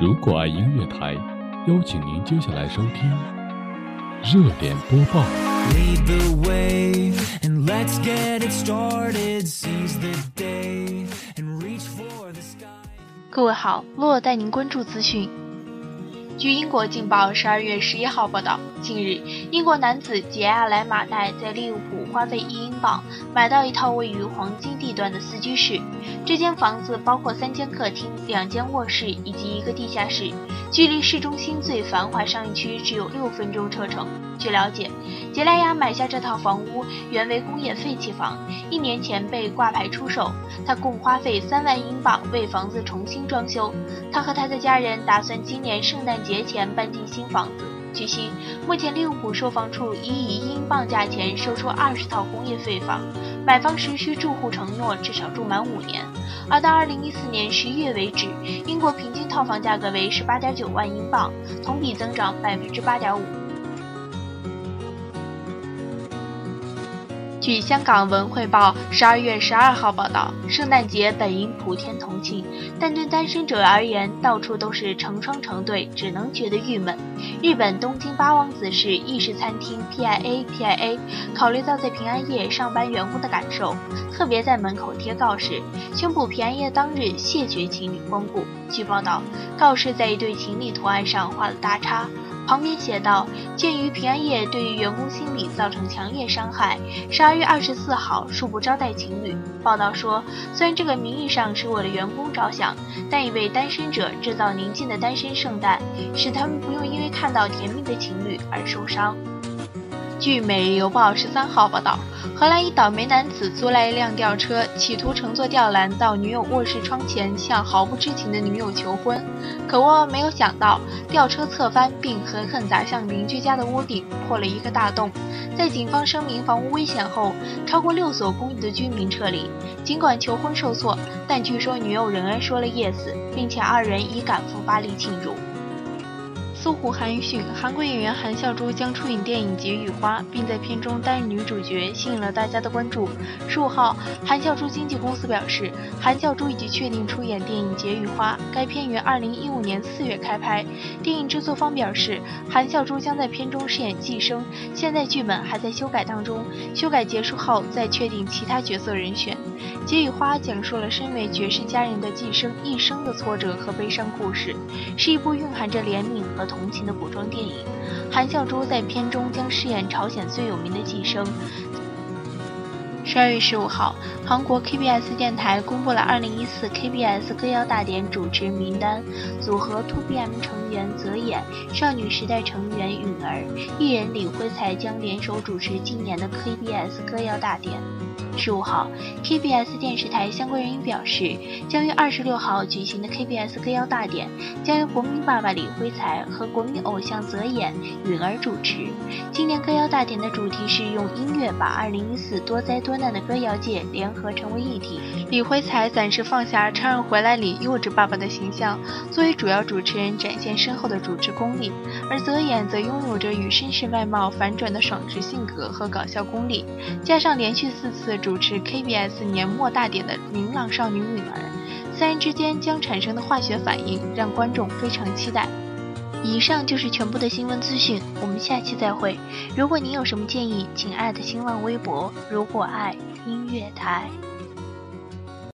如果爱音乐台邀请您接下来收听热点播报各位好洛带您关注资讯。据英国劲爆十二月十一号报道近日英国男子杰亚莱马代在利物浦花费一英镑买到一套位于黄金地段的四居室。这间房子包括三间客厅、两间卧室以及一个地下室，距离市中心最繁华商业区只有六分钟车程。据了解，杰莱亚买下这套房屋原为工业废弃房，一年前被挂牌出售。他共花费三万英镑为房子重新装修。他和他的家人打算今年圣诞节前搬进新房子。据悉，目前利物浦售房处已以英镑价钱售出二十套工业废房，买房时需住户承诺至少住满五年。而到二零一四年十一月为止，英国平均套房价格为十八点九万英镑，同比增长百分之八点五。据香港《文汇报》十二月十二号报道，圣诞节本应普天同庆，但对单身者而言，到处都是成双成对，只能觉得郁闷。日本东京八王子市意式餐厅 PIA PIA 考虑到在平安夜上班员工的感受，特别在门口贴告示，宣布平安夜当日谢绝情侣光顾。据报道，告示在一对情侣图案上画了大叉。旁边写道：“鉴于平安夜对于员工心理造成强烈伤害，十二月二十四号恕不招待情侣。”报道说，虽然这个名义上是为了员工着想，但也为单身者制造宁静的单身圣诞，使他们不用因为看到甜蜜的情侣而受伤。据《每日邮报》十三号报道，荷兰一倒霉男子租来一辆吊车，企图乘坐吊篮到女友卧室窗前向毫不知情的女友求婚。可万万没有想到，吊车侧翻并狠狠砸向邻居家的屋顶，破了一个大洞。在警方声明房屋危险后，超过六所公寓的居民撤离。尽管求婚受挫，但据说女友仍然说了 yes，并且二人已赶赴巴黎庆祝。搜狐韩娱讯，韩国演员韩孝珠将出演电影《解语花》，并在片中担任女主角，吸引了大家的关注。十五号，韩孝珠经纪公司表示，韩孝珠已经确定出演电影《解语花》，该片于二零一五年四月开拍。电影制作方表示，韩孝珠将在片中饰演寄生，现在剧本还在修改当中，修改结束后再确定其他角色人选。《解语花》讲述了身为绝世佳人的寄生一生的挫折和悲伤故事，是一部蕴含着怜悯和痛。同情的古装电影，韩孝珠在片中将饰演朝鲜最有名的寄生。十二月十五号，韩国 KBS 电台公布了二零一四 KBS 歌谣大典主持名单，组合 2PM 成员泽演、少女时代成员允儿、艺人李辉才将联手主持今年的 KBS 歌谣大典。十五号，KBS 电视台相关人员表示，将于二十六号举行的 KBS 歌谣大典将由国民爸爸李辉才和国民偶像泽演、允儿主持。今年歌谣大典的主题是用音乐把二零一四多灾多难的歌谣界联合成为一体。李辉才暂时放下《超人回来》里幼稚爸爸的形象，作为主要主持人展现深厚的主持功力，而泽演则拥有着与绅士外貌反转的爽直性格和搞笑功力，加上连续四次。主主持 KBS 年末大典的明朗少女女儿，三人之间将产生的化学反应让观众非常期待。以上就是全部的新闻资讯，我们下期再会。如果您有什么建议，请艾特新浪微博“如果爱音乐台”。